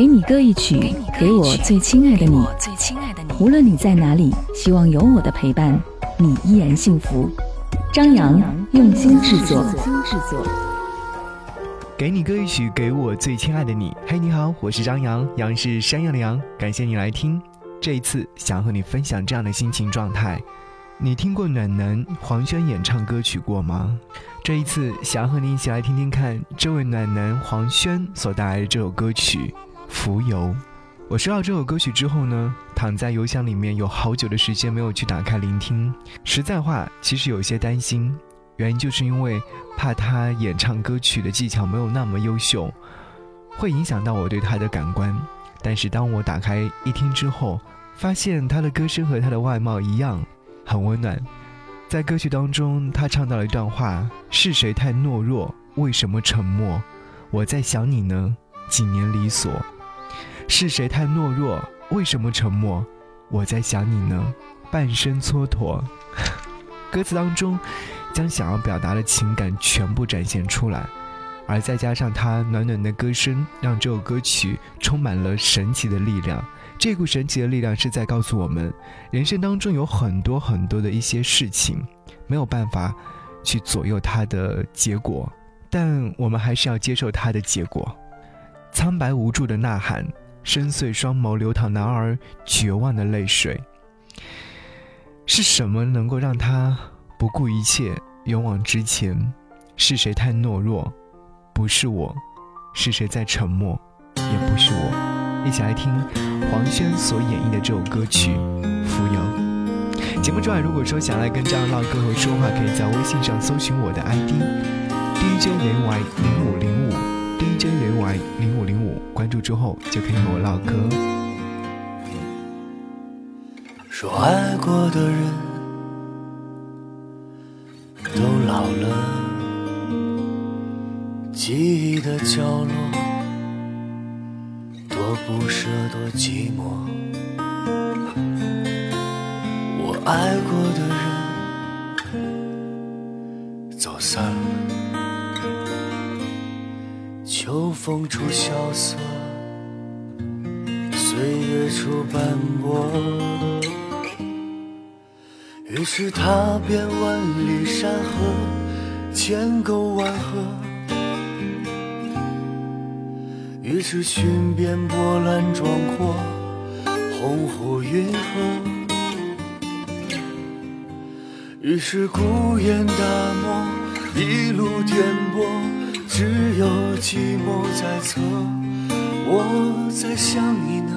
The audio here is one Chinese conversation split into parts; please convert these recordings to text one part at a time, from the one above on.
给你歌一曲，给我最亲爱的你。无论你在哪里，希望有我的陪伴，你依然幸福。张扬用心制作。给你歌一曲，给我最亲爱的你。嘿，你好，我是张扬，杨是山羊的羊。感谢你来听。这一次想和你分享这样的心情状态。你听过暖男黄轩演唱歌曲过吗？这一次想和你一起来听听看，这位暖男黄轩所带来的这首歌曲《浮游》。我收到这首歌曲之后呢，躺在邮箱里面有好久的时间没有去打开聆听。实在话，其实有些担心，原因就是因为怕他演唱歌曲的技巧没有那么优秀，会影响到我对他的感官。但是当我打开一听之后，发现他的歌声和他的外貌一样，很温暖。在歌曲当中，他唱到了一段话：“是谁太懦弱？为什么沉默？我在想你呢，几年离索。是谁太懦弱？为什么沉默？我在想你呢，半生蹉跎。”歌词当中，将想要表达的情感全部展现出来，而再加上他暖暖的歌声，让这首歌曲充满了神奇的力量。这股神奇的力量是在告诉我们，人生当中有很多很多的一些事情，没有办法去左右它的结果，但我们还是要接受它的结果。苍白无助的呐喊，深邃双眸流淌男儿绝望的泪水。是什么能够让他不顾一切勇往直前？是谁太懦弱？不是我，是谁在沉默？也不是我。一起来听黄轩所演绎的这首歌曲《浮游》。节目之外，如果说想来跟张老哥和说话，可以在微信上搜寻我的 ID DJ 连 Y 零五零五 DJ 连 Y 零五零五，关注之后就可以和我唠嗑。说爱过的人都老了，记忆的角落多。不舍，多寂寞。我爱过的人走散了，风处萧瑟，岁月处斑驳。于是踏遍万里山河，千沟万壑。于是寻遍波澜壮阔，鸿鹄云鹤；于是孤雁大漠，一路颠簸，只有寂寞在侧。我在想你呢，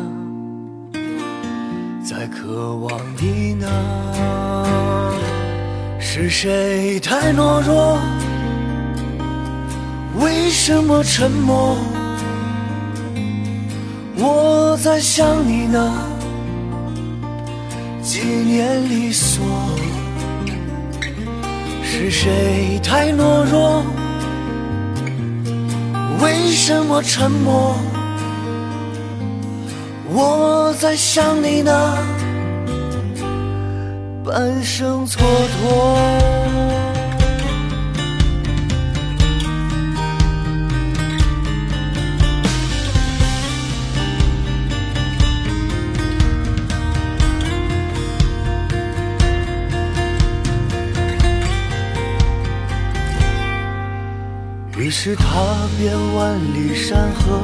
在渴望你呢。是谁太懦弱？为什么沉默？我在想你呢，几年离索，是谁太懦弱？为什么沉默？我在想你呢，半生蹉跎。是踏遍万里山河，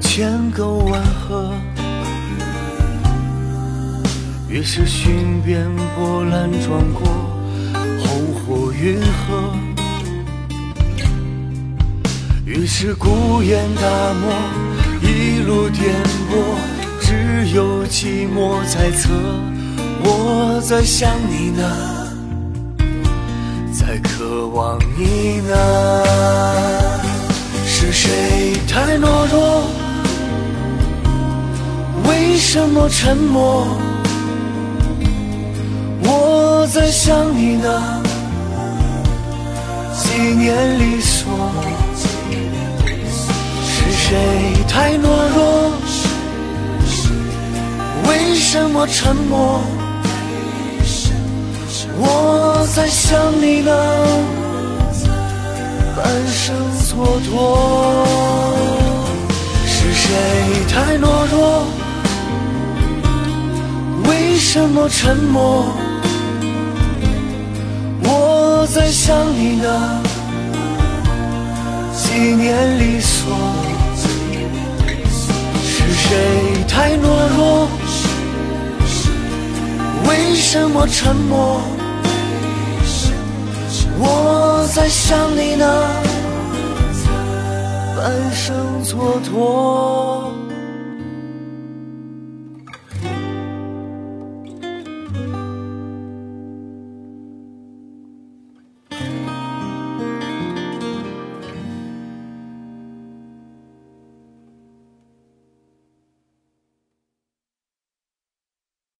千沟万壑；于是寻遍波澜壮阔，鸿鹄云河；于是孤烟大漠，一路颠簸，只有寂寞在侧。我在想你呢。在渴望你呢？是谁太懦弱？为什么沉默？我在想你呢，几年离索。是谁太懦弱？为什么沉默？我在想你呢，蹉跎。是谁太懦弱？为什么沉默？我在想你呢，几年离索。是谁太懦弱？为什么沉默？我在想你呢，半生蹉跎。